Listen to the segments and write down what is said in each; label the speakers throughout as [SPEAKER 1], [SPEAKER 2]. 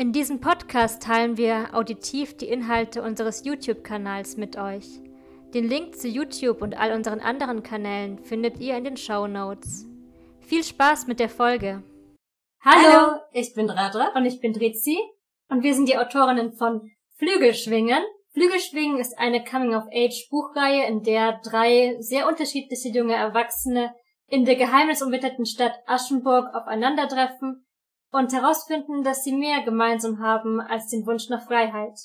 [SPEAKER 1] In diesem Podcast teilen wir auditiv die Inhalte unseres YouTube-Kanals mit euch. Den Link zu YouTube und all unseren anderen Kanälen findet ihr in den Show Notes. Viel Spaß mit der Folge!
[SPEAKER 2] Hallo, ich bin Radra
[SPEAKER 1] und ich bin Drizi und wir sind die Autorinnen von Flügelschwingen. Flügelschwingen ist eine Coming-of-Age-Buchreihe, in der drei sehr unterschiedliche junge Erwachsene in der geheimnisumwitterten Stadt Aschenburg aufeinandertreffen und herausfinden, dass sie mehr gemeinsam haben als den Wunsch nach Freiheit.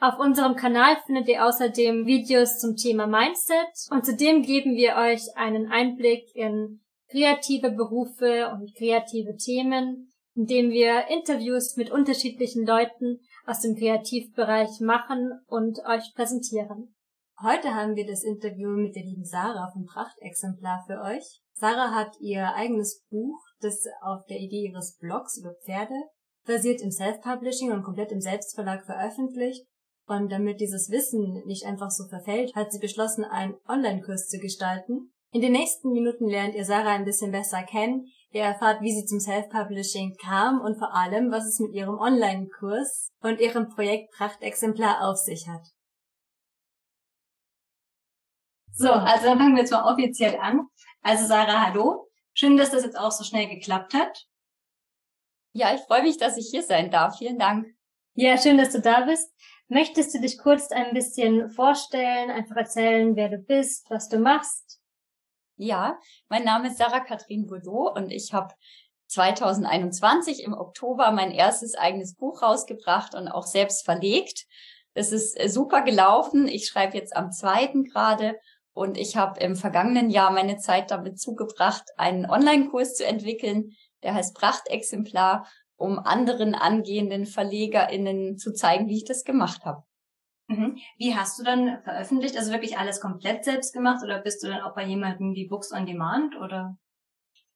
[SPEAKER 1] Auf unserem Kanal findet ihr außerdem Videos zum Thema Mindset und zudem geben wir euch einen Einblick in kreative Berufe und kreative Themen, indem wir Interviews mit unterschiedlichen Leuten aus dem Kreativbereich machen und euch präsentieren.
[SPEAKER 2] Heute haben wir das Interview mit der lieben Sarah vom Prachtexemplar für euch. Sarah hat ihr eigenes Buch das auf der Idee ihres Blogs über Pferde basiert im Self-Publishing und komplett im Selbstverlag veröffentlicht. Und damit dieses Wissen nicht einfach so verfällt, hat sie beschlossen, einen Online-Kurs zu gestalten. In den nächsten Minuten lernt ihr Sarah ein bisschen besser kennen. Ihr erfahrt, wie sie zum Self-Publishing kam und vor allem, was es mit ihrem Online-Kurs und ihrem Projekt Prachtexemplar auf sich hat. So, also dann fangen wir jetzt mal offiziell an. Also Sarah, hallo. Schön, dass das jetzt auch so schnell geklappt hat.
[SPEAKER 3] Ja, ich freue mich, dass ich hier sein darf. Vielen Dank.
[SPEAKER 1] Ja, schön, dass du da bist. Möchtest du dich kurz ein bisschen vorstellen, einfach erzählen, wer du bist, was du machst?
[SPEAKER 3] Ja, mein Name ist Sarah Katrin Boudot und ich habe 2021 im Oktober mein erstes eigenes Buch rausgebracht und auch selbst verlegt. Es ist äh, super gelaufen. Ich schreibe jetzt am zweiten gerade und ich habe im vergangenen Jahr meine Zeit damit zugebracht, einen Online-Kurs zu entwickeln, der heißt Prachtexemplar, um anderen angehenden VerlegerInnen zu zeigen, wie ich das gemacht habe.
[SPEAKER 2] Mhm. Wie hast du dann veröffentlicht? Also wirklich alles komplett selbst gemacht oder bist du dann auch bei jemandem wie Books on Demand oder?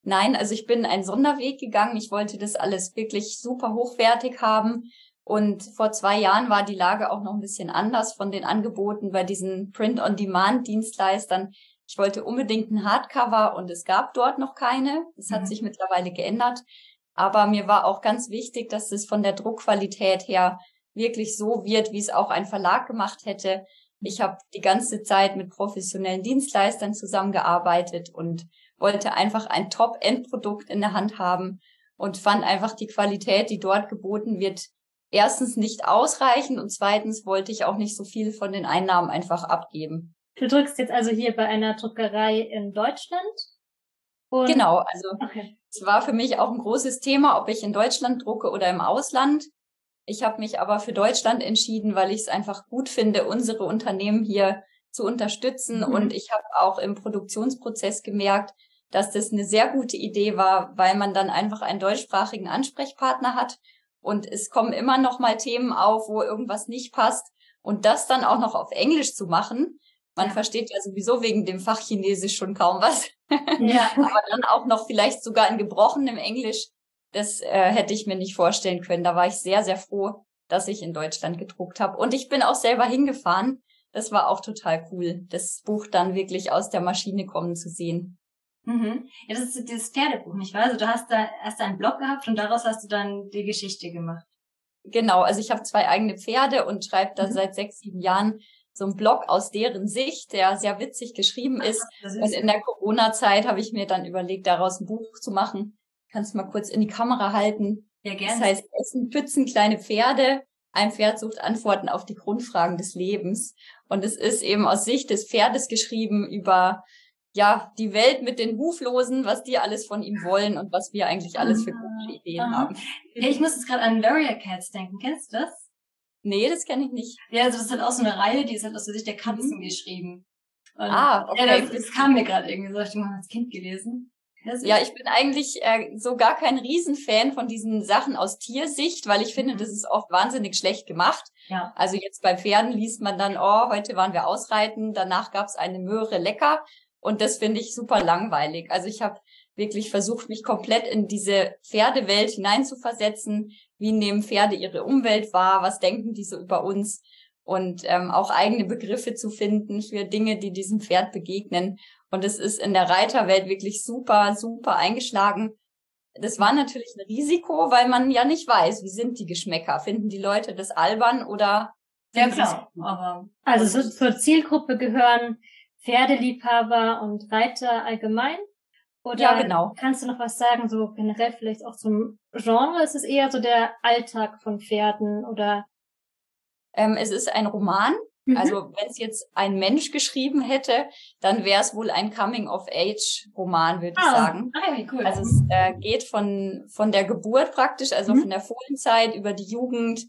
[SPEAKER 3] Nein, also ich bin einen Sonderweg gegangen. Ich wollte das alles wirklich super hochwertig haben und vor zwei Jahren war die Lage auch noch ein bisschen anders von den Angeboten bei diesen Print-on-Demand-Dienstleistern. Ich wollte unbedingt ein Hardcover und es gab dort noch keine. Das hat mhm. sich mittlerweile geändert. Aber mir war auch ganz wichtig, dass es von der Druckqualität her wirklich so wird, wie es auch ein Verlag gemacht hätte. Ich habe die ganze Zeit mit professionellen Dienstleistern zusammengearbeitet und wollte einfach ein Top-Endprodukt in der Hand haben und fand einfach die Qualität, die dort geboten wird, erstens nicht ausreichend und zweitens wollte ich auch nicht so viel von den Einnahmen einfach abgeben.
[SPEAKER 1] Du drückst jetzt also hier bei einer Druckerei in Deutschland?
[SPEAKER 3] Und genau, also okay. es war für mich auch ein großes Thema, ob ich in Deutschland drucke oder im Ausland. Ich habe mich aber für Deutschland entschieden, weil ich es einfach gut finde, unsere Unternehmen hier zu unterstützen. Mhm. Und ich habe auch im Produktionsprozess gemerkt, dass das eine sehr gute Idee war, weil man dann einfach einen deutschsprachigen Ansprechpartner hat und es kommen immer noch mal Themen auf, wo irgendwas nicht passt. Und das dann auch noch auf Englisch zu machen, man ja. versteht ja sowieso wegen dem Fach Chinesisch schon kaum was. Ja. Aber dann auch noch vielleicht sogar in gebrochenem Englisch, das äh, hätte ich mir nicht vorstellen können. Da war ich sehr, sehr froh, dass ich in Deutschland gedruckt habe. Und ich bin auch selber hingefahren. Das war auch total cool, das Buch dann wirklich aus der Maschine kommen zu sehen.
[SPEAKER 2] Mhm. Ja, das ist dieses Pferdebuch, nicht wahr? Also du hast da erst einen Blog gehabt und daraus hast du dann die Geschichte gemacht.
[SPEAKER 3] Genau, also ich habe zwei eigene Pferde und schreibe da mhm. seit sechs, sieben Jahren so einen Blog aus deren Sicht, der sehr witzig geschrieben ist. Ach, ist und in der Corona-Zeit habe ich mir dann überlegt, daraus ein Buch zu machen. Kannst du mal kurz in die Kamera halten. Ja, gerne. Das heißt, Essen, Pützen, kleine Pferde. Ein Pferd sucht Antworten auf die Grundfragen des Lebens. Und es ist eben aus Sicht des Pferdes geschrieben über ja, die Welt mit den Huflosen, was die alles von ihm wollen und was wir eigentlich alles für gute Ideen Aha. haben.
[SPEAKER 2] Ja, ich muss jetzt gerade an Warrior Cats denken. Kennst du das?
[SPEAKER 3] Nee, das kenne ich nicht.
[SPEAKER 2] Ja, also das ist halt auch so eine Reihe, die ist halt aus der Sicht der Katzen mhm. geschrieben. Und ah, okay. Ja, das, das kam mir gerade irgendwie so, ich habe als Kind gelesen.
[SPEAKER 3] Ja, ich bin eigentlich äh, so gar kein Riesenfan von diesen Sachen aus Tiersicht, weil ich finde, mhm. das ist oft wahnsinnig schlecht gemacht. Ja. Also jetzt bei Pferden liest man dann, oh, heute waren wir ausreiten, danach gab's eine Möhre lecker. Und das finde ich super langweilig. Also ich habe wirklich versucht, mich komplett in diese Pferdewelt hineinzuversetzen. Wie nehmen Pferde ihre Umwelt wahr? Was denken die so über uns? Und ähm, auch eigene Begriffe zu finden für Dinge, die diesem Pferd begegnen. Und es ist in der Reiterwelt wirklich super, super eingeschlagen. Das war natürlich ein Risiko, weil man ja nicht weiß, wie sind die Geschmäcker. Finden die Leute das albern oder?
[SPEAKER 1] Ja, klar. Aber also so, zur Zielgruppe gehören Pferdeliebhaber und Reiter allgemein? Oder ja, genau. kannst du noch was sagen, so generell vielleicht auch zum Genre? Ist es eher so der Alltag von Pferden oder?
[SPEAKER 3] Ähm, es ist ein Roman. Mhm. Also wenn es jetzt ein Mensch geschrieben hätte, dann wäre es wohl ein Coming-of-Age-Roman, würde ah. ich sagen. Ah, wie cool. Also es äh, geht von, von der Geburt praktisch, also mhm. von der Fohlenzeit über die Jugend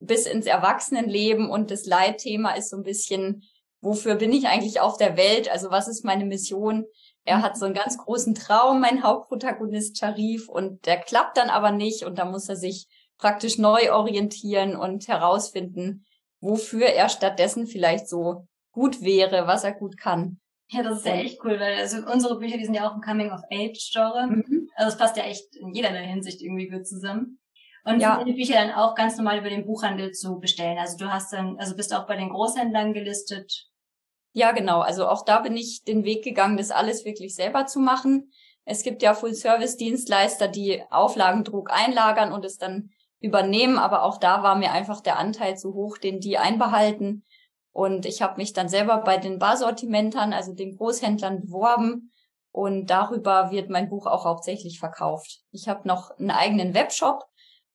[SPEAKER 3] bis ins Erwachsenenleben und das Leitthema ist so ein bisschen wofür bin ich eigentlich auf der Welt? Also was ist meine Mission? Er hat so einen ganz großen Traum, mein Hauptprotagonist Sharif, und der klappt dann aber nicht und da muss er sich praktisch neu orientieren und herausfinden, wofür er stattdessen vielleicht so gut wäre, was er gut kann.
[SPEAKER 2] Ja, das ist ja echt cool, weil also unsere Bücher, die sind ja auch ein Coming-of-Age-Genre. Mhm. Also es passt ja echt in jeder Hinsicht irgendwie gut zusammen. Und ja. sind die Bücher dann auch ganz normal über den Buchhandel zu bestellen. Also du hast dann, also bist du auch bei den Großhändlern gelistet
[SPEAKER 3] ja, genau. Also auch da bin ich den Weg gegangen, das alles wirklich selber zu machen. Es gibt ja Full-Service-Dienstleister, die Auflagendruck einlagern und es dann übernehmen, aber auch da war mir einfach der Anteil zu hoch, den die einbehalten. Und ich habe mich dann selber bei den Barsortimentern, also den Großhändlern, beworben und darüber wird mein Buch auch hauptsächlich verkauft. Ich habe noch einen eigenen Webshop.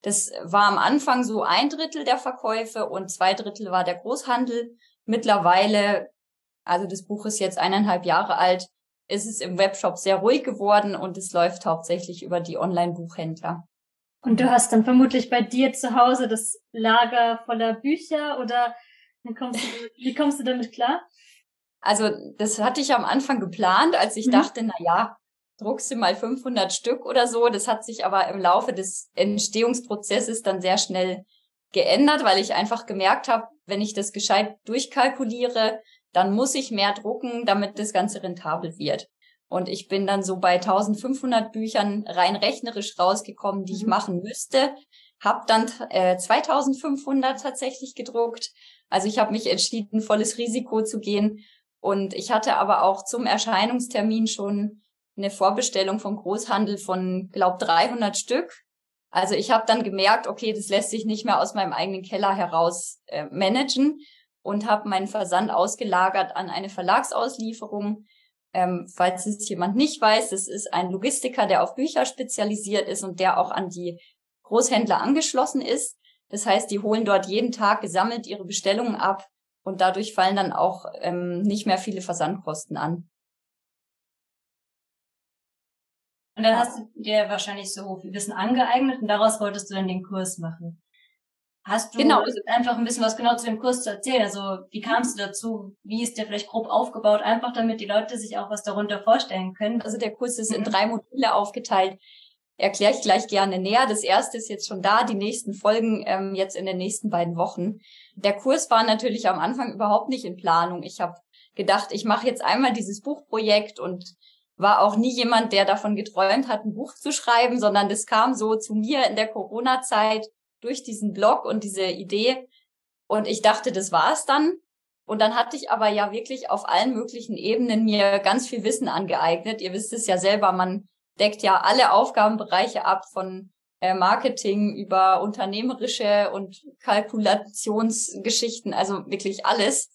[SPEAKER 3] Das war am Anfang so ein Drittel der Verkäufe und zwei Drittel war der Großhandel. Mittlerweile also das Buch ist jetzt eineinhalb Jahre alt, ist es im Webshop sehr ruhig geworden und es läuft hauptsächlich über die Online-Buchhändler.
[SPEAKER 1] Und du hast dann vermutlich bei dir zu Hause das Lager voller Bücher oder wie kommst du, wie kommst du damit klar?
[SPEAKER 3] Also das hatte ich am Anfang geplant, als ich mhm. dachte, na ja, druckst du mal 500 Stück oder so. Das hat sich aber im Laufe des Entstehungsprozesses dann sehr schnell geändert, weil ich einfach gemerkt habe, wenn ich das gescheit durchkalkuliere, dann muss ich mehr drucken, damit das Ganze rentabel wird. Und ich bin dann so bei 1500 Büchern rein rechnerisch rausgekommen, die ich mhm. machen müsste. Hab dann äh, 2500 tatsächlich gedruckt. Also ich habe mich entschieden, volles Risiko zu gehen. Und ich hatte aber auch zum Erscheinungstermin schon eine Vorbestellung vom Großhandel von, glaub, 300 Stück. Also ich habe dann gemerkt, okay, das lässt sich nicht mehr aus meinem eigenen Keller heraus äh, managen und habe meinen Versand ausgelagert an eine Verlagsauslieferung. Ähm, falls es jemand nicht weiß, das ist ein Logistiker, der auf Bücher spezialisiert ist und der auch an die Großhändler angeschlossen ist. Das heißt, die holen dort jeden Tag gesammelt ihre Bestellungen ab und dadurch fallen dann auch ähm, nicht mehr viele Versandkosten an.
[SPEAKER 2] Und dann hast du dir wahrscheinlich so viel Wissen angeeignet und daraus wolltest du dann den Kurs machen. Hast du genau. einfach ein bisschen was genau zu dem Kurs zu erzählen? Also wie kamst du dazu? Wie ist der vielleicht grob aufgebaut? Einfach damit die Leute sich auch was darunter vorstellen können.
[SPEAKER 3] Also der Kurs ist in mhm. drei Module aufgeteilt. Erkläre ich gleich gerne näher. Das erste ist jetzt schon da, die nächsten Folgen ähm, jetzt in den nächsten beiden Wochen. Der Kurs war natürlich am Anfang überhaupt nicht in Planung. Ich habe gedacht, ich mache jetzt einmal dieses Buchprojekt und war auch nie jemand, der davon geträumt hat, ein Buch zu schreiben, sondern das kam so zu mir in der Corona-Zeit durch diesen Blog und diese Idee. Und ich dachte, das war's dann. Und dann hatte ich aber ja wirklich auf allen möglichen Ebenen mir ganz viel Wissen angeeignet. Ihr wisst es ja selber, man deckt ja alle Aufgabenbereiche ab von äh, Marketing über unternehmerische und Kalkulationsgeschichten, also wirklich alles.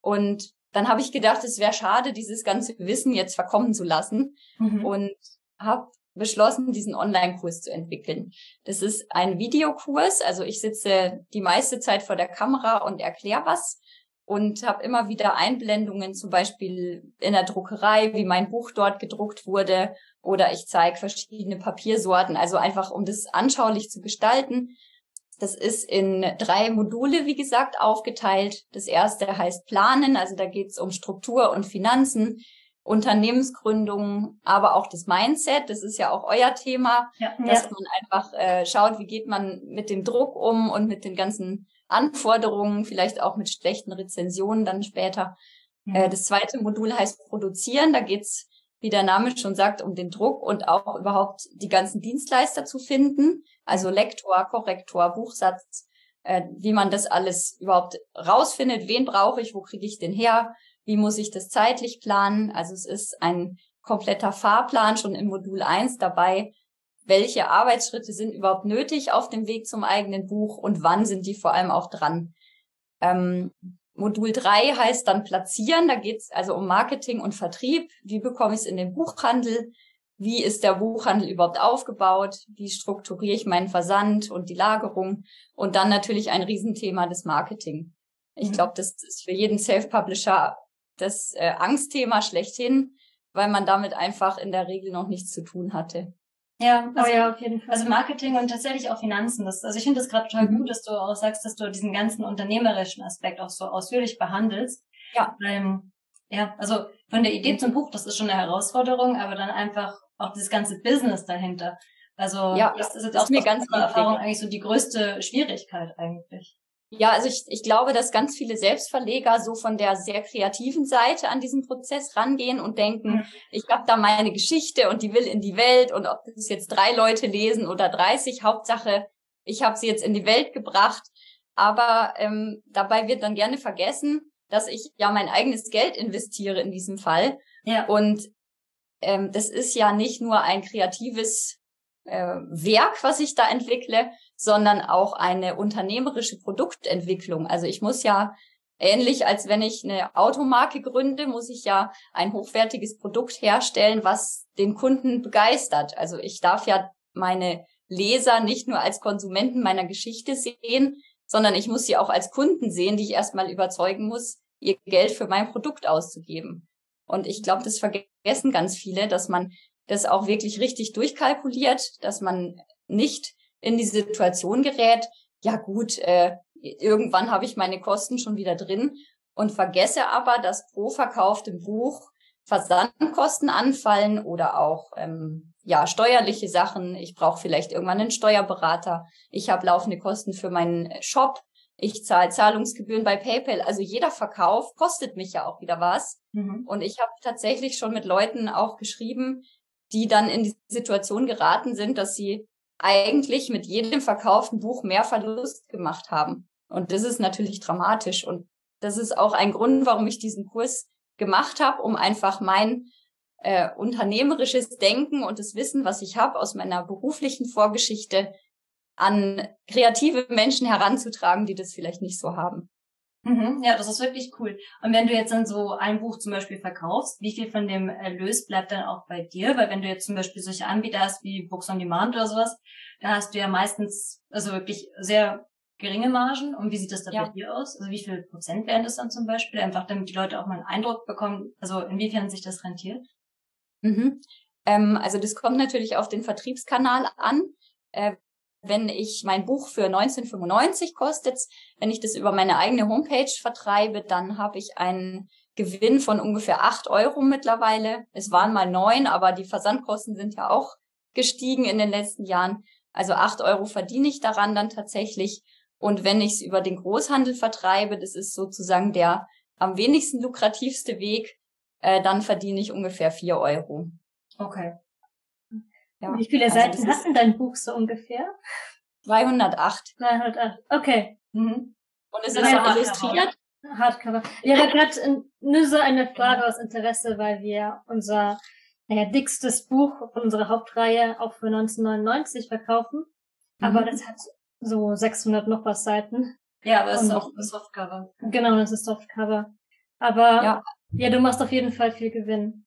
[SPEAKER 3] Und dann habe ich gedacht, es wäre schade, dieses ganze Wissen jetzt verkommen zu lassen mhm. und habe beschlossen, diesen Online-Kurs zu entwickeln. Das ist ein Videokurs, also ich sitze die meiste Zeit vor der Kamera und erkläre was und habe immer wieder Einblendungen, zum Beispiel in der Druckerei, wie mein Buch dort gedruckt wurde, oder ich zeige verschiedene Papiersorten, also einfach um das anschaulich zu gestalten. Das ist in drei Module, wie gesagt, aufgeteilt. Das erste heißt Planen, also da geht es um Struktur und Finanzen. Unternehmensgründung, aber auch das Mindset. Das ist ja auch euer Thema, ja, dass ja. man einfach äh, schaut, wie geht man mit dem Druck um und mit den ganzen Anforderungen, vielleicht auch mit schlechten Rezensionen dann später. Mhm. Äh, das zweite Modul heißt Produzieren. Da geht's, wie der Name schon sagt, um den Druck und auch überhaupt die ganzen Dienstleister zu finden. Also Lektor, Korrektor, Buchsatz, äh, wie man das alles überhaupt rausfindet. Wen brauche ich? Wo kriege ich den her? Wie muss ich das zeitlich planen? Also es ist ein kompletter Fahrplan schon im Modul 1 dabei. Welche Arbeitsschritte sind überhaupt nötig auf dem Weg zum eigenen Buch und wann sind die vor allem auch dran? Ähm, Modul 3 heißt dann platzieren. Da geht es also um Marketing und Vertrieb. Wie bekomme ich es in den Buchhandel? Wie ist der Buchhandel überhaupt aufgebaut? Wie strukturiere ich meinen Versand und die Lagerung? Und dann natürlich ein Riesenthema des Marketing. Ich mhm. glaube, das ist für jeden Self-Publisher das äh, Angstthema schlechthin, weil man damit einfach in der Regel noch nichts zu tun hatte.
[SPEAKER 2] Ja, also, oh ja, auf jeden Fall. Also Marketing und tatsächlich auch Finanzen. Das, also ich finde das gerade total mhm. gut, dass du auch sagst, dass du diesen ganzen unternehmerischen Aspekt auch so ausführlich behandelst. Ja. Ähm, ja, also von der Idee zum Buch, das ist schon eine Herausforderung, aber dann einfach auch dieses ganze Business dahinter. Also ja, das ist jetzt auch mir ganz Erfahrung eigentlich so die größte Schwierigkeit eigentlich.
[SPEAKER 3] Ja, also ich, ich glaube, dass ganz viele Selbstverleger so von der sehr kreativen Seite an diesen Prozess rangehen und denken, mhm. ich habe da meine Geschichte und die will in die Welt und ob das jetzt drei Leute lesen oder 30, Hauptsache, ich habe sie jetzt in die Welt gebracht. Aber ähm, dabei wird dann gerne vergessen, dass ich ja mein eigenes Geld investiere in diesem Fall. Ja. Und ähm, das ist ja nicht nur ein kreatives äh, Werk, was ich da entwickle, sondern auch eine unternehmerische Produktentwicklung. Also ich muss ja ähnlich als wenn ich eine Automarke gründe, muss ich ja ein hochwertiges Produkt herstellen, was den Kunden begeistert. Also ich darf ja meine Leser nicht nur als Konsumenten meiner Geschichte sehen, sondern ich muss sie auch als Kunden sehen, die ich erstmal überzeugen muss, ihr Geld für mein Produkt auszugeben. Und ich glaube, das vergessen ganz viele, dass man das auch wirklich richtig durchkalkuliert, dass man nicht in die Situation gerät, ja gut, äh, irgendwann habe ich meine Kosten schon wieder drin und vergesse aber, dass pro verkauftem Buch Versandkosten anfallen oder auch ähm, ja steuerliche Sachen. Ich brauche vielleicht irgendwann einen Steuerberater. Ich habe laufende Kosten für meinen Shop. Ich zahle Zahlungsgebühren bei PayPal. Also jeder Verkauf kostet mich ja auch wieder was. Mhm. Und ich habe tatsächlich schon mit Leuten auch geschrieben, die dann in die Situation geraten sind, dass sie eigentlich mit jedem verkauften Buch mehr Verlust gemacht haben. Und das ist natürlich dramatisch. Und das ist auch ein Grund, warum ich diesen Kurs gemacht habe, um einfach mein äh, unternehmerisches Denken und das Wissen, was ich habe aus meiner beruflichen Vorgeschichte, an kreative Menschen heranzutragen, die das vielleicht nicht so haben.
[SPEAKER 2] Mhm, ja, das ist wirklich cool. Und wenn du jetzt dann so ein Buch zum Beispiel verkaufst, wie viel von dem Erlös bleibt dann auch bei dir? Weil wenn du jetzt zum Beispiel solche Anbieter hast wie Books on Demand oder sowas, da hast du ja meistens also wirklich sehr geringe Margen. Und wie sieht das da ja. bei dir aus? Also wie viel Prozent wären das dann zum Beispiel? Einfach damit die Leute auch mal einen Eindruck bekommen, also inwiefern sich das rentiert?
[SPEAKER 3] Mhm. Ähm, also das kommt natürlich auf den Vertriebskanal an. Äh, wenn ich mein Buch für 1995 kostet, wenn ich das über meine eigene Homepage vertreibe, dann habe ich einen Gewinn von ungefähr acht Euro mittlerweile. Es waren mal neun, aber die Versandkosten sind ja auch gestiegen in den letzten Jahren. Also acht Euro verdiene ich daran dann tatsächlich. Und wenn ich es über den Großhandel vertreibe, das ist sozusagen der am wenigsten lukrativste Weg, äh, dann verdiene ich ungefähr vier Euro.
[SPEAKER 2] Okay. Ja. Wie viele also Seiten hat denn dein Buch so ungefähr?
[SPEAKER 3] 208.
[SPEAKER 2] 208, okay. Mhm.
[SPEAKER 3] Und es ist auch illustriert.
[SPEAKER 2] Hardcover. Ja, da gerade nur so eine Frage aus Interesse, weil wir unser naja, dickstes Buch von unserer Hauptreihe auch für 1999 verkaufen. Mhm. Aber das hat so 600 noch was Seiten.
[SPEAKER 3] Ja, aber es ist auch ein Softcover.
[SPEAKER 2] Genau, das ist Softcover. Aber ja. ja, du machst auf jeden Fall viel Gewinn.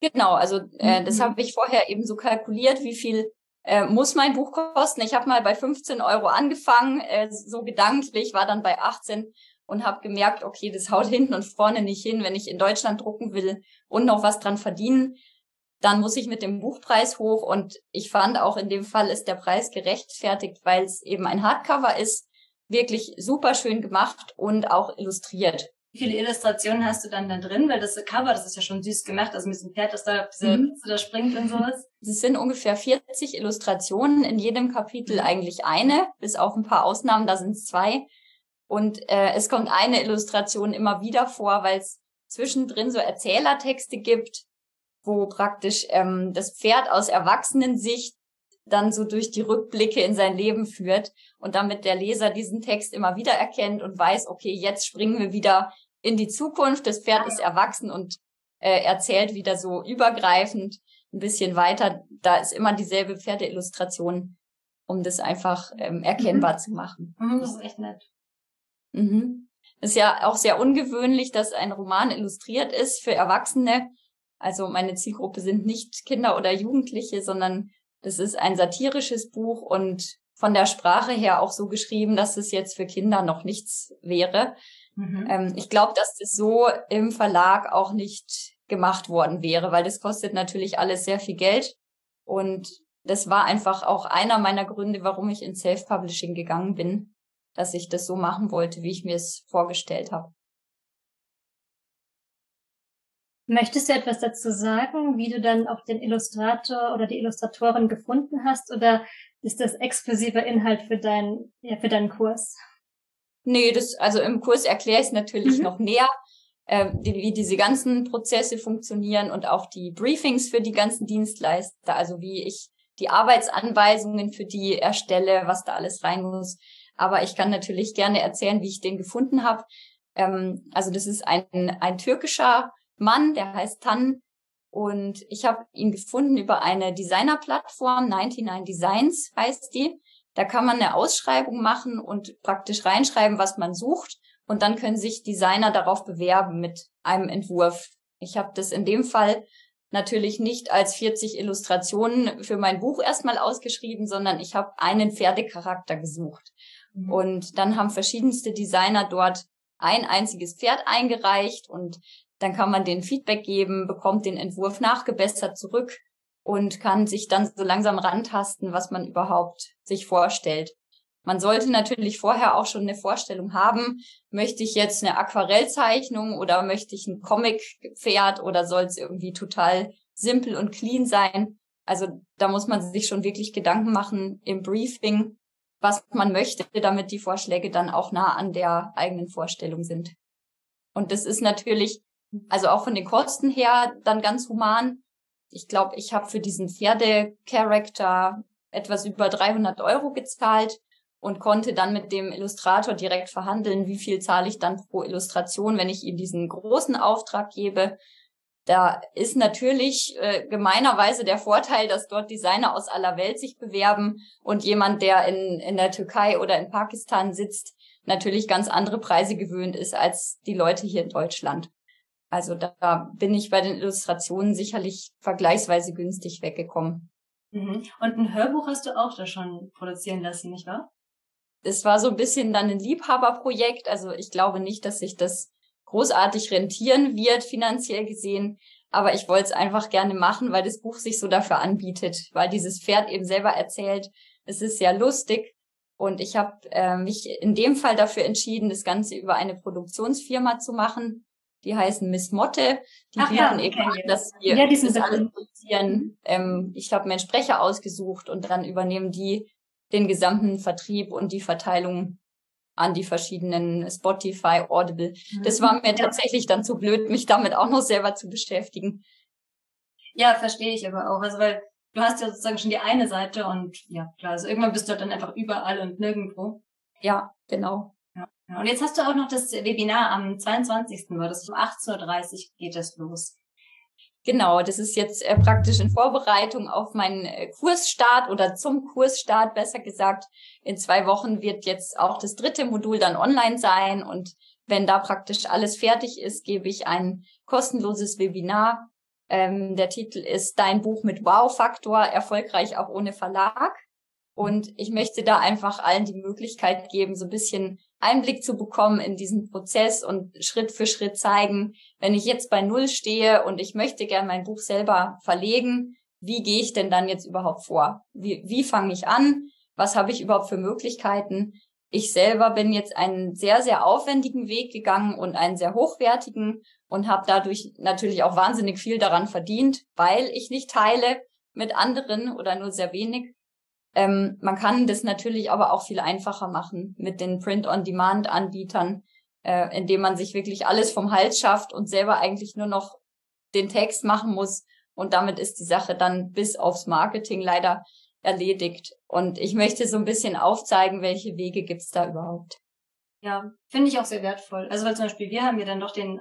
[SPEAKER 3] Genau, also äh, das mhm. habe ich vorher eben so kalkuliert, wie viel äh, muss mein Buch kosten. Ich habe mal bei 15 Euro angefangen, äh, so gedanklich, war dann bei 18 und habe gemerkt, okay, das haut hinten und vorne nicht hin, wenn ich in Deutschland drucken will und noch was dran verdienen. Dann muss ich mit dem Buchpreis hoch und ich fand auch in dem Fall ist der Preis gerechtfertigt, weil es eben ein Hardcover ist, wirklich super schön gemacht und auch illustriert.
[SPEAKER 2] Wie viele Illustrationen hast du dann da drin? Weil das Cover, das ist ja schon süß gemacht, also mit diesem Pferd, das da, diese, mhm. da springt und sowas.
[SPEAKER 3] Es sind ungefähr 40 Illustrationen, in jedem Kapitel mhm. eigentlich eine, bis auf ein paar Ausnahmen, da sind es zwei. Und äh, es kommt eine Illustration immer wieder vor, weil es zwischendrin so Erzählertexte gibt, wo praktisch ähm, das Pferd aus Erwachsenensicht dann so durch die Rückblicke in sein Leben führt und damit der Leser diesen Text immer wieder erkennt und weiß, okay, jetzt springen wir wieder in die Zukunft, das Pferd ist erwachsen und äh, erzählt wieder so übergreifend ein bisschen weiter. Da ist immer dieselbe Pferdeillustration, um das einfach ähm, erkennbar mhm. zu machen.
[SPEAKER 2] Mhm, das ist echt nett.
[SPEAKER 3] Mhm. Ist ja auch sehr ungewöhnlich, dass ein Roman illustriert ist für Erwachsene. Also meine Zielgruppe sind nicht Kinder oder Jugendliche, sondern das ist ein satirisches Buch und von der Sprache her auch so geschrieben, dass es jetzt für Kinder noch nichts wäre. Mhm. Ähm, ich glaube, dass das so im Verlag auch nicht gemacht worden wäre, weil das kostet natürlich alles sehr viel Geld. Und das war einfach auch einer meiner Gründe, warum ich in Self-Publishing gegangen bin, dass ich das so machen wollte, wie ich mir es vorgestellt habe.
[SPEAKER 1] Möchtest du etwas dazu sagen, wie du dann auch den Illustrator oder die Illustratorin gefunden hast oder ist das exklusiver Inhalt für deinen, ja, für deinen Kurs?
[SPEAKER 3] Nee, das, also im Kurs erkläre ich es natürlich mhm. noch näher, äh, die, wie diese ganzen Prozesse funktionieren und auch die Briefings für die ganzen Dienstleister, also wie ich die Arbeitsanweisungen für die erstelle, was da alles rein muss. Aber ich kann natürlich gerne erzählen, wie ich den gefunden habe. Ähm, also das ist ein, ein türkischer Mann, der heißt Tan. Und ich habe ihn gefunden über eine Designerplattform, 99 Designs heißt die. Da kann man eine Ausschreibung machen und praktisch reinschreiben, was man sucht. Und dann können sich Designer darauf bewerben mit einem Entwurf. Ich habe das in dem Fall natürlich nicht als 40 Illustrationen für mein Buch erstmal ausgeschrieben, sondern ich habe einen Pferdecharakter gesucht. Mhm. Und dann haben verschiedenste Designer dort ein einziges Pferd eingereicht und dann kann man den Feedback geben, bekommt den Entwurf nachgebessert zurück und kann sich dann so langsam rantasten, was man überhaupt sich vorstellt. Man sollte natürlich vorher auch schon eine Vorstellung haben, möchte ich jetzt eine Aquarellzeichnung oder möchte ich ein Comic-Pferd oder soll es irgendwie total simpel und clean sein? Also da muss man sich schon wirklich Gedanken machen im Briefing, was man möchte, damit die Vorschläge dann auch nah an der eigenen Vorstellung sind. Und das ist natürlich also auch von den Kosten her dann ganz human. Ich glaube, ich habe für diesen Pferde-Charakter etwas über 300 Euro gezahlt und konnte dann mit dem Illustrator direkt verhandeln, wie viel zahle ich dann pro Illustration, wenn ich ihm diesen großen Auftrag gebe. Da ist natürlich äh, gemeinerweise der Vorteil, dass dort Designer aus aller Welt sich bewerben und jemand, der in, in der Türkei oder in Pakistan sitzt, natürlich ganz andere Preise gewöhnt ist als die Leute hier in Deutschland. Also da bin ich bei den Illustrationen sicherlich vergleichsweise günstig weggekommen.
[SPEAKER 2] Mhm. Und ein Hörbuch hast du auch da schon produzieren lassen, nicht wahr?
[SPEAKER 3] Es war so ein bisschen dann ein Liebhaberprojekt. Also ich glaube nicht, dass sich das großartig rentieren wird, finanziell gesehen. Aber ich wollte es einfach gerne machen, weil das Buch sich so dafür anbietet, weil dieses Pferd eben selber erzählt. Es ist sehr lustig. Und ich habe äh, mich in dem Fall dafür entschieden, das Ganze über eine Produktionsfirma zu machen, die heißen Miss Motte. Die Ach, bieten ja, eben an, dass wir ja, das alles produzieren. Ähm, ich habe mir einen Sprecher ausgesucht und dann übernehmen die den gesamten Vertrieb und die Verteilung an die verschiedenen Spotify, Audible. Mhm. Das war mir ja. tatsächlich dann zu blöd, mich damit auch noch selber zu beschäftigen.
[SPEAKER 2] Ja, verstehe ich aber auch. Also weil du hast ja sozusagen schon die eine Seite und ja, klar, also irgendwann bist du dann einfach überall und nirgendwo.
[SPEAKER 3] Ja, genau.
[SPEAKER 2] Und jetzt hast du auch noch das Webinar am 22. war das um 18.30 Uhr geht das los.
[SPEAKER 3] Genau, das ist jetzt äh, praktisch in Vorbereitung auf meinen äh, Kursstart oder zum Kursstart, besser gesagt. In zwei Wochen wird jetzt auch das dritte Modul dann online sein und wenn da praktisch alles fertig ist, gebe ich ein kostenloses Webinar. Ähm, der Titel ist Dein Buch mit Wow-Faktor, erfolgreich auch ohne Verlag. Und ich möchte da einfach allen die Möglichkeit geben, so ein bisschen Einblick zu bekommen in diesen Prozess und Schritt für Schritt zeigen, wenn ich jetzt bei Null stehe und ich möchte gern mein Buch selber verlegen, wie gehe ich denn dann jetzt überhaupt vor? Wie, wie fange ich an? Was habe ich überhaupt für Möglichkeiten? Ich selber bin jetzt einen sehr, sehr aufwendigen Weg gegangen und einen sehr hochwertigen und habe dadurch natürlich auch wahnsinnig viel daran verdient, weil ich nicht teile mit anderen oder nur sehr wenig. Ähm, man kann das natürlich aber auch viel einfacher machen mit den Print-on-Demand-Anbietern, äh, indem man sich wirklich alles vom Hals schafft und selber eigentlich nur noch den Text machen muss. Und damit ist die Sache dann bis aufs Marketing leider erledigt. Und ich möchte so ein bisschen aufzeigen, welche Wege gibt's da überhaupt.
[SPEAKER 2] Ja, finde ich auch sehr wertvoll. Also weil zum Beispiel wir haben ja dann doch den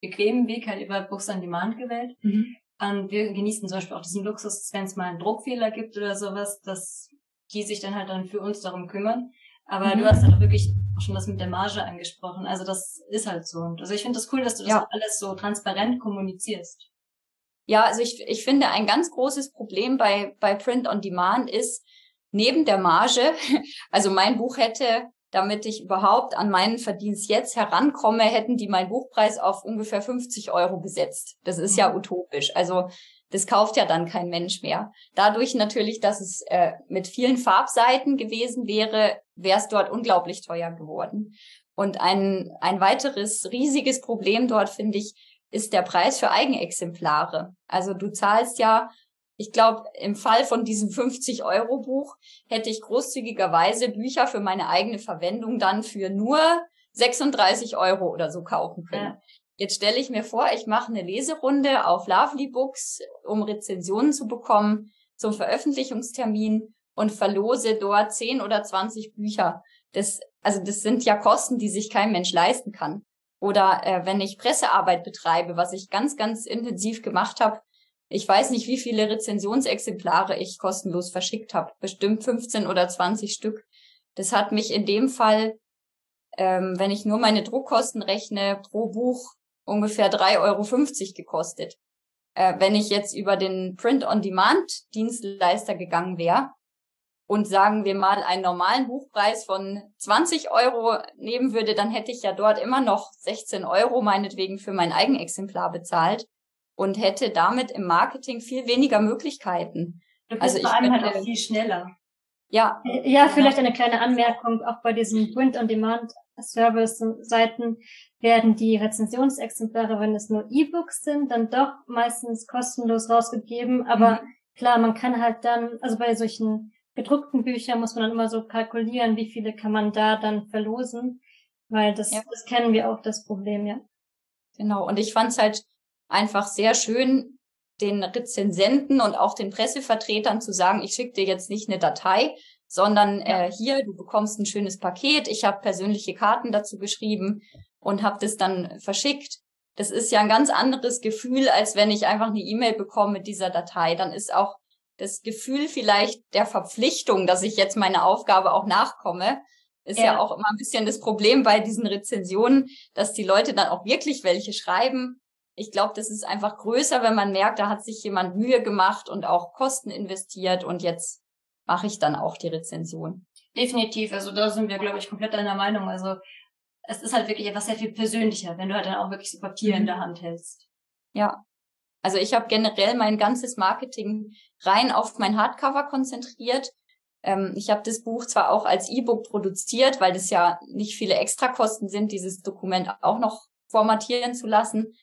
[SPEAKER 2] bequemen Weg halt über Books on Demand gewählt. Mhm. Und wir genießen zum Beispiel auch diesen Luxus, wenn es mal einen Druckfehler gibt oder sowas, dass die sich dann halt dann für uns darum kümmern. Aber mhm. du hast halt auch wirklich auch schon das mit der Marge angesprochen. Also das ist halt so. Also ich finde das cool, dass du das ja. alles so transparent kommunizierst.
[SPEAKER 3] Ja, also ich, ich finde, ein ganz großes Problem bei, bei Print on Demand ist, neben der Marge, also mein Buch hätte, damit ich überhaupt an meinen Verdienst jetzt herankomme, hätten die meinen Buchpreis auf ungefähr 50 Euro gesetzt. Das ist ja mhm. utopisch. Also das kauft ja dann kein Mensch mehr. Dadurch natürlich, dass es äh, mit vielen Farbseiten gewesen wäre, wäre es dort unglaublich teuer geworden. Und ein, ein weiteres riesiges Problem dort, finde ich, ist der Preis für Eigenexemplare. Also du zahlst ja, ich glaube, im Fall von diesem 50 Euro Buch hätte ich großzügigerweise Bücher für meine eigene Verwendung dann für nur 36 Euro oder so kaufen können. Ja. Jetzt stelle ich mir vor, ich mache eine Leserunde auf Lovely Books, um Rezensionen zu bekommen zum Veröffentlichungstermin und verlose dort 10 oder 20 Bücher. Das, also das sind ja Kosten, die sich kein Mensch leisten kann. Oder äh, wenn ich Pressearbeit betreibe, was ich ganz, ganz intensiv gemacht habe, ich weiß nicht, wie viele Rezensionsexemplare ich kostenlos verschickt habe. Bestimmt 15 oder 20 Stück. Das hat mich in dem Fall, ähm, wenn ich nur meine Druckkosten rechne, pro Buch ungefähr 3,50 Euro gekostet. Äh, wenn ich jetzt über den Print-on-Demand-Dienstleister gegangen wäre und sagen wir mal einen normalen Buchpreis von 20 Euro nehmen würde, dann hätte ich ja dort immer noch 16 Euro meinetwegen für mein Eigenexemplar bezahlt und hätte damit im Marketing viel weniger Möglichkeiten.
[SPEAKER 2] Du bist also vor allem halt auch viel schneller.
[SPEAKER 1] Ja. Ja, vielleicht eine kleine Anmerkung auch bei diesen Print-on-Demand-Service-Seiten werden die Rezensionsexemplare, wenn es nur E-Books sind, dann doch meistens kostenlos rausgegeben. Aber mhm. klar, man kann halt dann, also bei solchen gedruckten Büchern muss man dann immer so kalkulieren, wie viele kann man da dann verlosen, weil das, ja. das kennen wir auch, das Problem, ja.
[SPEAKER 3] Genau, und ich fand es halt einfach sehr schön, den Rezensenten und auch den Pressevertretern zu sagen, ich schicke dir jetzt nicht eine Datei, sondern äh, hier, du bekommst ein schönes Paket, ich habe persönliche Karten dazu geschrieben und habe das dann verschickt. Das ist ja ein ganz anderes Gefühl, als wenn ich einfach eine E-Mail bekomme mit dieser Datei. Dann ist auch das Gefühl vielleicht der Verpflichtung, dass ich jetzt meine Aufgabe auch nachkomme, ist ja. ja auch immer ein bisschen das Problem bei diesen Rezensionen, dass die Leute dann auch wirklich welche schreiben. Ich glaube, das ist einfach größer, wenn man merkt, da hat sich jemand Mühe gemacht und auch Kosten investiert und jetzt mache ich dann auch die Rezension.
[SPEAKER 2] Definitiv, also da sind wir, glaube ich, komplett einer Meinung. Also es ist halt wirklich etwas sehr viel persönlicher, wenn du halt dann auch wirklich so Papier mhm. in der Hand hältst.
[SPEAKER 3] Ja. Also ich habe generell mein ganzes Marketing rein auf mein Hardcover konzentriert. Ähm, ich habe das Buch zwar auch als E-Book produziert, weil das ja nicht viele Extrakosten sind, dieses Dokument auch noch formatieren zu lassen.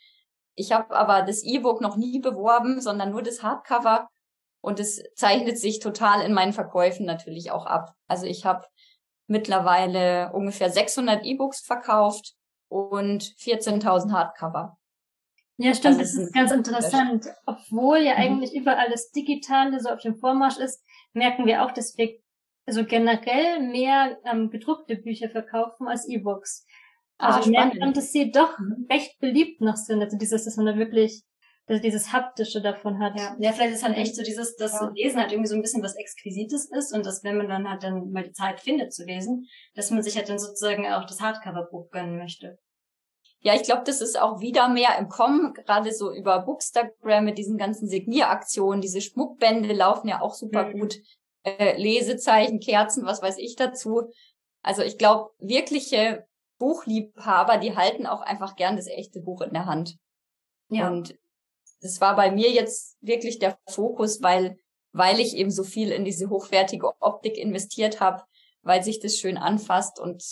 [SPEAKER 3] Ich habe aber das E-Book noch nie beworben, sondern nur das Hardcover. Und es zeichnet sich total in meinen Verkäufen natürlich auch ab. Also ich habe mittlerweile ungefähr 600 E-Books verkauft und 14.000 Hardcover.
[SPEAKER 1] Ja, stimmt, das, das ist ganz interessant. Obwohl ja mhm. eigentlich überall das Digitale so auf dem Vormarsch ist, merken wir auch, dass wir also generell mehr ähm, gedruckte Bücher verkaufen als E-Books. Also ah, dass sie doch recht beliebt noch sind. Also dieses, dass man da wirklich dass dieses haptische davon hat.
[SPEAKER 2] Ja, ja vielleicht ist halt echt so dieses, dass ja. Lesen halt irgendwie so ein bisschen was Exquisites ist und dass wenn man dann halt dann mal die Zeit findet zu lesen, dass man sich halt dann sozusagen auch das Hardcover-Buch gönnen möchte.
[SPEAKER 3] Ja, ich glaube, das ist auch wieder mehr im Kommen, gerade so über Bookstagram mit diesen ganzen Signieraktionen, diese Schmuckbände laufen ja auch super mhm. gut. Äh, Lesezeichen, Kerzen, was weiß ich dazu. Also ich glaube, wirkliche Buchliebhaber, die halten auch einfach gern das echte Buch in der Hand. Ja. Und das war bei mir jetzt wirklich der Fokus, weil, weil ich eben so viel in diese hochwertige Optik investiert habe weil sich das schön anfasst und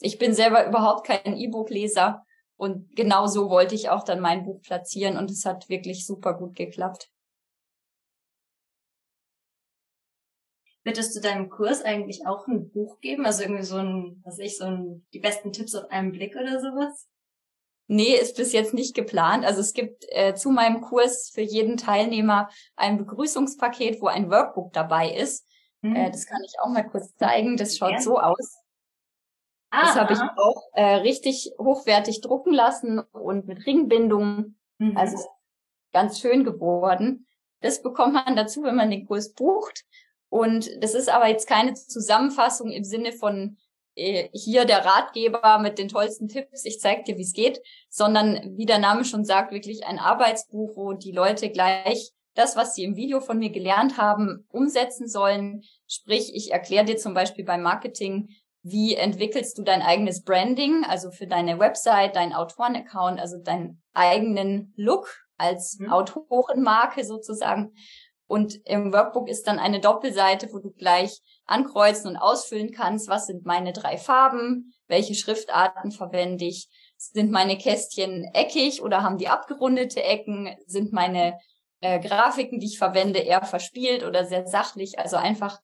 [SPEAKER 3] ich bin selber überhaupt kein E-Book-Leser und genau so wollte ich auch dann mein Buch platzieren und es hat wirklich super gut geklappt.
[SPEAKER 2] Wird es zu deinem Kurs eigentlich auch ein Buch geben? Also irgendwie so ein, was ich, so ein, die besten Tipps auf einen Blick oder sowas?
[SPEAKER 3] Nee, ist bis jetzt nicht geplant. Also es gibt äh, zu meinem Kurs für jeden Teilnehmer ein Begrüßungspaket, wo ein Workbook dabei ist. Mhm. Äh, das kann ich auch mal kurz zeigen. Das schaut ja. so aus. Ah, das habe ich auch äh, richtig hochwertig drucken lassen und mit Ringbindungen. Mhm. Also ganz schön geworden. Das bekommt man dazu, wenn man den Kurs bucht. Und das ist aber jetzt keine Zusammenfassung im Sinne von äh, hier der Ratgeber mit den tollsten Tipps, ich zeig dir, wie es geht, sondern wie der Name schon sagt, wirklich ein Arbeitsbuch, wo die Leute gleich das, was sie im Video von mir gelernt haben, umsetzen sollen. Sprich, ich erkläre dir zum Beispiel beim Marketing, wie entwickelst du dein eigenes Branding, also für deine Website, dein Autorenaccount, also deinen eigenen Look als mhm. Autorenmarke sozusagen. Und im Workbook ist dann eine Doppelseite, wo du gleich ankreuzen und ausfüllen kannst, was sind meine drei Farben, welche Schriftarten verwende ich, sind meine Kästchen eckig oder haben die abgerundete Ecken, sind meine äh, Grafiken, die ich verwende, eher verspielt oder sehr sachlich. Also einfach,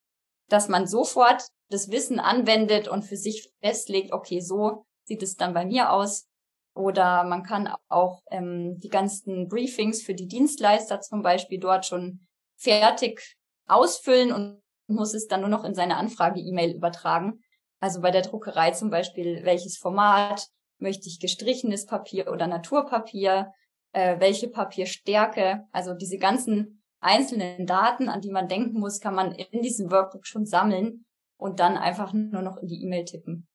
[SPEAKER 3] dass man sofort das Wissen anwendet und für sich festlegt, okay, so sieht es dann bei mir aus. Oder man kann auch ähm, die ganzen Briefings für die Dienstleister zum Beispiel dort schon fertig ausfüllen und muss es dann nur noch in seine Anfrage-E-Mail übertragen. Also bei der Druckerei zum Beispiel, welches Format möchte ich gestrichenes Papier oder Naturpapier, äh, welche Papierstärke, also diese ganzen einzelnen Daten, an die man denken muss, kann man in diesem Workbook schon sammeln und dann einfach nur noch in die E-Mail tippen.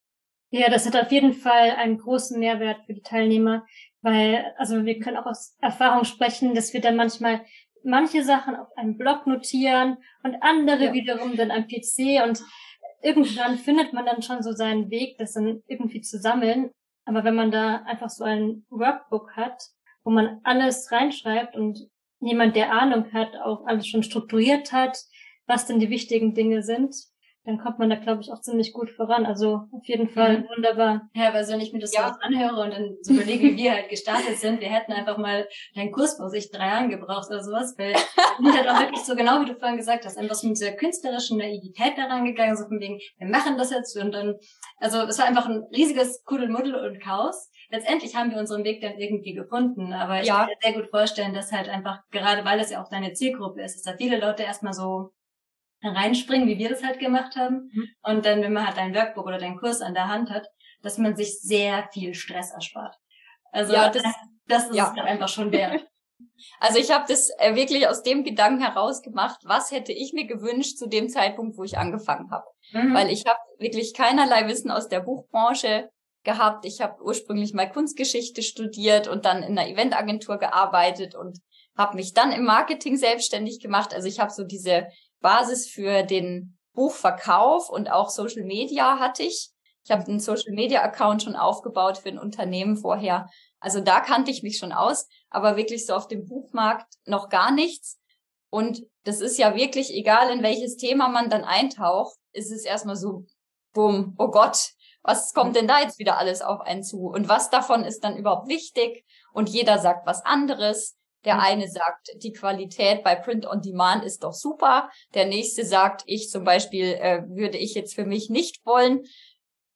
[SPEAKER 1] Ja, das hat auf jeden Fall einen großen Mehrwert für die Teilnehmer, weil, also wir können auch aus Erfahrung sprechen, dass wir dann manchmal manche Sachen auf einem Blog notieren und andere ja. wiederum dann am PC und irgendwann findet man dann schon so seinen Weg, das dann irgendwie zu sammeln. Aber wenn man da einfach so ein Workbook hat, wo man alles reinschreibt und jemand, der Ahnung hat, auch alles schon strukturiert hat, was denn die wichtigen Dinge sind, dann kommt man da, glaube ich, auch ziemlich gut voran. Also auf jeden Fall mhm. wunderbar.
[SPEAKER 2] Ja, weil wenn ich mir das ja. so anhöre und dann so überlege, wie wir halt gestartet sind, wir hätten einfach mal deinen Kurs vor sich drei Jahren gebraucht oder sowas, weil wir halt auch wirklich so genau, wie du vorhin gesagt hast, einfach so mit dieser künstlerischen Naivität da rangegangen, so von wegen, wir machen das jetzt und dann, also es war einfach ein riesiges Kuddelmuddel und Chaos. Letztendlich haben wir unseren Weg dann irgendwie gefunden, aber ich ja. kann mir sehr gut vorstellen, dass halt einfach, gerade weil es ja auch deine Zielgruppe ist, dass da viele Leute erstmal so reinspringen, wie wir das halt gemacht haben. Mhm. Und dann, wenn man halt ein Workbook oder deinen Kurs an der Hand hat, dass man sich sehr viel Stress erspart. Also ja, das, das ist ja. es einfach schon wert.
[SPEAKER 3] Also ich habe das äh, wirklich aus dem Gedanken heraus gemacht, was hätte ich mir gewünscht zu dem Zeitpunkt, wo ich angefangen habe. Mhm. Weil ich habe wirklich keinerlei Wissen aus der Buchbranche gehabt. Ich habe ursprünglich mal Kunstgeschichte studiert und dann in einer Eventagentur gearbeitet und habe mich dann im Marketing selbstständig gemacht. Also ich habe so diese Basis für den Buchverkauf und auch Social Media hatte ich. Ich habe einen Social Media Account schon aufgebaut für ein Unternehmen vorher. Also da kannte ich mich schon aus, aber wirklich so auf dem Buchmarkt noch gar nichts. Und das ist ja wirklich egal, in welches Thema man dann eintaucht, ist es erstmal so, bumm, oh Gott, was kommt denn da jetzt wieder alles auf einen zu? Und was davon ist dann überhaupt wichtig? Und jeder sagt was anderes. Der mhm. eine sagt, die Qualität bei Print on Demand ist doch super. Der nächste sagt, ich zum Beispiel äh, würde ich jetzt für mich nicht wollen.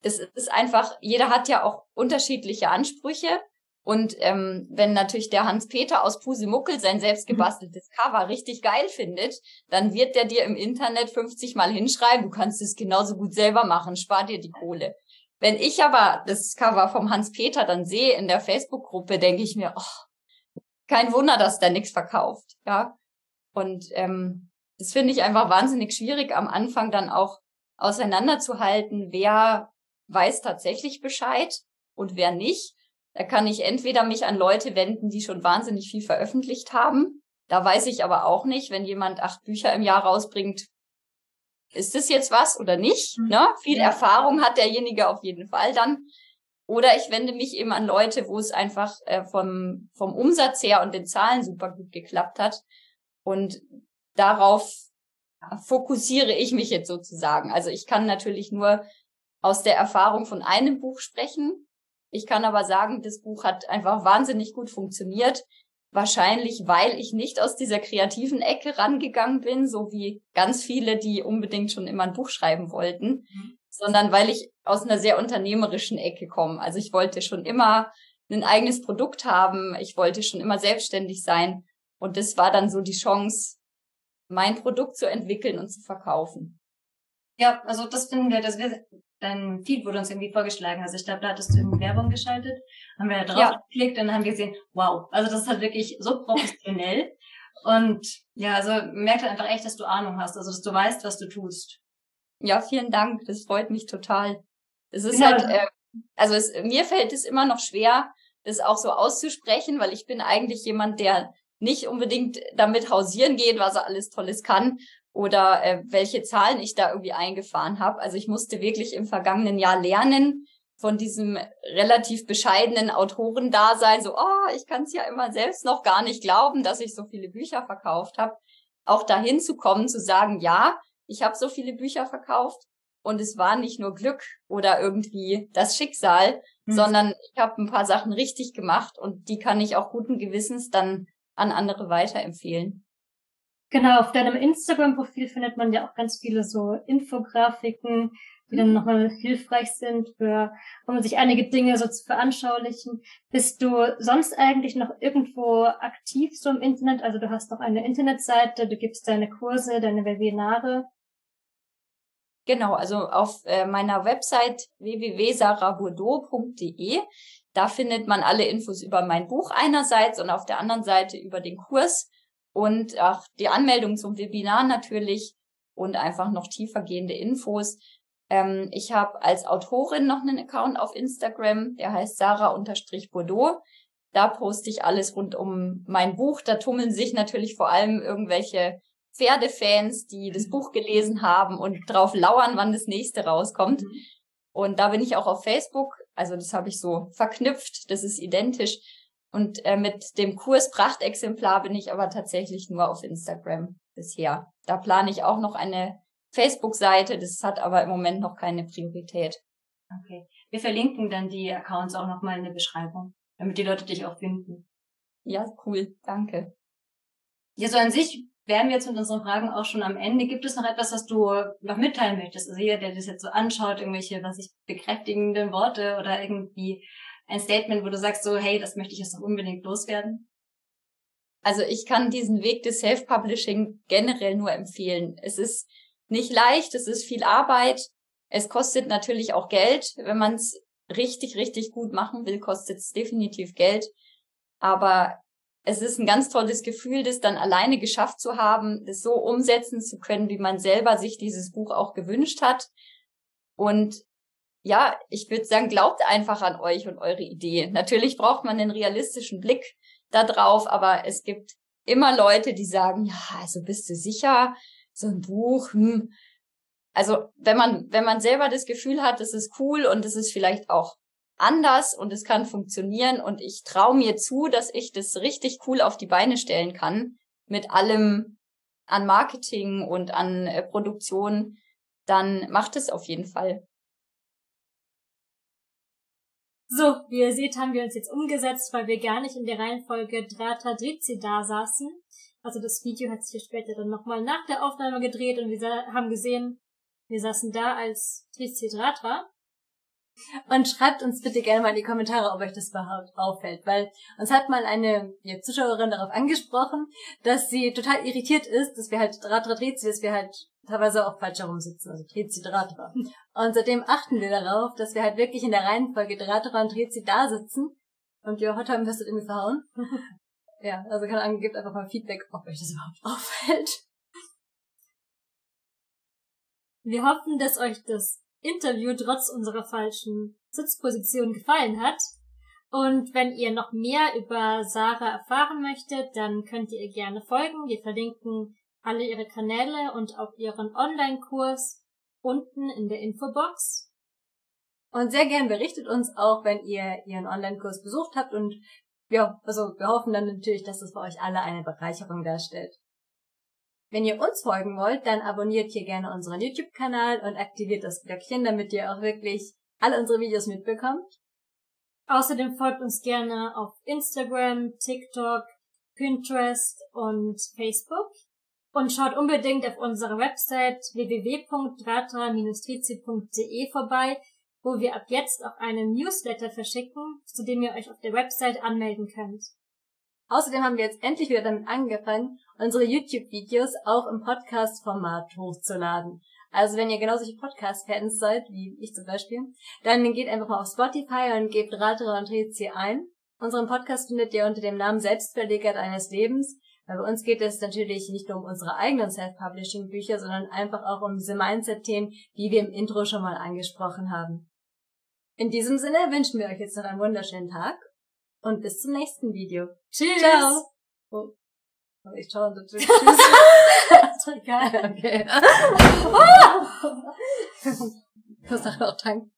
[SPEAKER 3] Das ist einfach, jeder hat ja auch unterschiedliche Ansprüche. Und ähm, wenn natürlich der Hans-Peter aus Pusemuckel sein selbst mhm. gebasteltes Cover richtig geil findet, dann wird der dir im Internet 50 Mal hinschreiben, du kannst es genauso gut selber machen, spar dir die Kohle. Wenn ich aber das Cover vom Hans-Peter dann sehe in der Facebook-Gruppe, denke ich mir, oh, kein Wunder, dass der nichts verkauft, ja. Und ähm, das finde ich einfach wahnsinnig schwierig, am Anfang dann auch auseinanderzuhalten, wer weiß tatsächlich Bescheid und wer nicht. Da kann ich entweder mich an Leute wenden, die schon wahnsinnig viel veröffentlicht haben. Da weiß ich aber auch nicht, wenn jemand acht Bücher im Jahr rausbringt, ist das jetzt was oder nicht? Mhm. Ne? Viel ja. Erfahrung hat derjenige auf jeden Fall dann. Oder ich wende mich eben an Leute, wo es einfach äh, vom, vom Umsatz her und den Zahlen super gut geklappt hat. Und darauf fokussiere ich mich jetzt sozusagen. Also ich kann natürlich nur aus der Erfahrung von einem Buch sprechen. Ich kann aber sagen, das Buch hat einfach wahnsinnig gut funktioniert. Wahrscheinlich, weil ich nicht aus dieser kreativen Ecke rangegangen bin, so wie ganz viele, die unbedingt schon immer ein Buch schreiben wollten, mhm. sondern weil ich aus einer sehr unternehmerischen Ecke komme. Also ich wollte schon immer ein eigenes Produkt haben. Ich wollte schon immer selbstständig sein. Und das war dann so die Chance, mein Produkt zu entwickeln und zu verkaufen.
[SPEAKER 2] Ja, also das finden wir, dass wir dein Feed wurde uns irgendwie vorgeschlagen. Also ich glaube, da hattest du irgendwie Werbung geschaltet, haben wir da drauf ja. geklickt und dann haben wir gesehen, wow, also das ist halt wirklich so professionell. und ja, also merkt halt einfach echt, dass du Ahnung hast, also dass du weißt, was du tust.
[SPEAKER 3] Ja, vielen Dank. Das freut mich total. Es ist ja. halt, äh, also es, mir fällt es immer noch schwer, das auch so auszusprechen, weil ich bin eigentlich jemand, der nicht unbedingt damit hausieren geht, was er alles Tolles kann oder äh, welche Zahlen ich da irgendwie eingefahren habe. Also ich musste wirklich im vergangenen Jahr lernen von diesem relativ bescheidenen Autorendasein, so, oh, ich kann es ja immer selbst noch gar nicht glauben, dass ich so viele Bücher verkauft habe, auch dahin zu kommen, zu sagen, ja, ich habe so viele Bücher verkauft und es war nicht nur Glück oder irgendwie das Schicksal, mhm. sondern ich habe ein paar Sachen richtig gemacht und die kann ich auch guten Gewissens dann an andere weiterempfehlen.
[SPEAKER 1] Genau, auf deinem Instagram-Profil findet man ja auch ganz viele so Infografiken, die dann nochmal hilfreich sind, für, um sich einige Dinge so zu veranschaulichen. Bist du sonst eigentlich noch irgendwo aktiv so im Internet? Also du hast noch eine Internetseite, du gibst deine Kurse, deine Webinare.
[SPEAKER 3] Genau, also auf äh, meiner Website www.sarabourdeau.de, da findet man alle Infos über mein Buch einerseits und auf der anderen Seite über den Kurs und auch die Anmeldung zum Webinar natürlich und einfach noch tiefergehende Infos. Ähm, ich habe als Autorin noch einen Account auf Instagram, der heißt Sarah-Bordeaux. Da poste ich alles rund um mein Buch. Da tummeln sich natürlich vor allem irgendwelche Pferdefans, die das Buch gelesen haben und drauf lauern, wann das nächste rauskommt. Mhm. Und da bin ich auch auf Facebook. Also das habe ich so verknüpft. Das ist identisch. Und äh, mit dem Kurs Prachtexemplar bin ich aber tatsächlich nur auf Instagram bisher. Da plane ich auch noch eine Facebook-Seite, das hat aber im Moment noch keine Priorität.
[SPEAKER 2] Okay. Wir verlinken dann die Accounts auch nochmal in der Beschreibung, damit die Leute dich auch finden.
[SPEAKER 3] Ja, cool. Danke.
[SPEAKER 2] Ja, so an sich wären wir jetzt mit unseren Fragen auch schon am Ende. Gibt es noch etwas, was du noch mitteilen möchtest? Also jeder, der das jetzt so anschaut, irgendwelche, was ich bekräftigenden Worte oder irgendwie ein Statement, wo du sagst so, hey, das möchte ich jetzt noch unbedingt loswerden?
[SPEAKER 3] Also ich kann diesen Weg des Self-Publishing generell nur empfehlen. Es ist nicht leicht, es ist viel Arbeit. Es kostet natürlich auch Geld. Wenn man es richtig, richtig gut machen will, kostet es definitiv Geld. Aber es ist ein ganz tolles Gefühl, das dann alleine geschafft zu haben, das so umsetzen zu können, wie man selber sich dieses Buch auch gewünscht hat. Und ja, ich würde sagen, glaubt einfach an euch und eure Idee. Natürlich braucht man einen realistischen Blick da drauf, aber es gibt immer Leute, die sagen, ja, also bist du sicher, so ein Buch, hm. Also, wenn man, wenn man selber das Gefühl hat, das ist cool und es ist vielleicht auch anders und es kann funktionieren und ich traue mir zu, dass ich das richtig cool auf die Beine stellen kann, mit allem an Marketing und an äh, Produktion, dann macht es auf jeden Fall.
[SPEAKER 1] So, wie ihr seht, haben wir uns jetzt umgesetzt, weil wir gar nicht in der Reihenfolge Drata Drizi da saßen. Also das Video hat sich später dann nochmal nach der Aufnahme gedreht und wir haben gesehen, wir saßen da als Drizi Dratra.
[SPEAKER 2] Und schreibt uns bitte gerne mal in die Kommentare, ob euch das überhaupt auffällt, weil uns hat mal eine ja, Zuschauerin darauf angesprochen, dass sie total irritiert ist, dass wir halt Dratra Drizi, dass wir halt teilweise auch falsch herum sitzen, also Trizidratra. Und seitdem achten wir darauf, dass wir halt wirklich in der Reihenfolge Dratra und Trizi da sitzen. Und ja, heute haben wir es irgendwie verhauen. ja, also keine Ahnung, gebt einfach mal Feedback, ob euch das überhaupt auffällt.
[SPEAKER 1] Wir hoffen, dass euch das Interview trotz unserer falschen Sitzposition gefallen hat. Und wenn ihr noch mehr über Sarah erfahren möchtet, dann könnt ihr ihr gerne folgen. Wir verlinken alle ihre Kanäle und auch ihren Online-Kurs unten in der Infobox.
[SPEAKER 2] Und sehr gern berichtet uns auch, wenn ihr ihren Online-Kurs besucht habt und ja, also wir hoffen dann natürlich, dass es für euch alle eine Bereicherung darstellt. Wenn ihr uns folgen wollt, dann abonniert hier gerne unseren YouTube-Kanal und aktiviert das Glöckchen, damit ihr auch wirklich alle unsere Videos mitbekommt.
[SPEAKER 1] Außerdem folgt uns gerne auf Instagram, TikTok, Pinterest und Facebook. Und schaut unbedingt auf unserer Website www.dratra-trizi.de vorbei, wo wir ab jetzt auch einen Newsletter verschicken, zu dem ihr euch auf der Website anmelden könnt.
[SPEAKER 2] Außerdem haben wir jetzt endlich wieder damit angefangen, unsere YouTube-Videos auch im Podcast-Format hochzuladen. Also wenn ihr genau solche Podcast-Fans seid, wie ich zum Beispiel, dann geht einfach mal auf Spotify und gebt Ratera und Rezi ein. Unseren Podcast findet ihr unter dem Namen Selbstverleger deines Lebens. Weil bei uns geht es natürlich nicht nur um unsere eigenen Self-Publishing-Bücher, sondern einfach auch um diese Mindset-Themen, die wir im Intro schon mal angesprochen haben. In diesem Sinne wünschen wir euch jetzt noch einen wunderschönen Tag und bis zum nächsten Video.
[SPEAKER 1] Tschüss. Ciao.
[SPEAKER 2] Oh. oh ich schaue natürlich. Tschüss. ist egal. Okay. du hast auch noch Dank.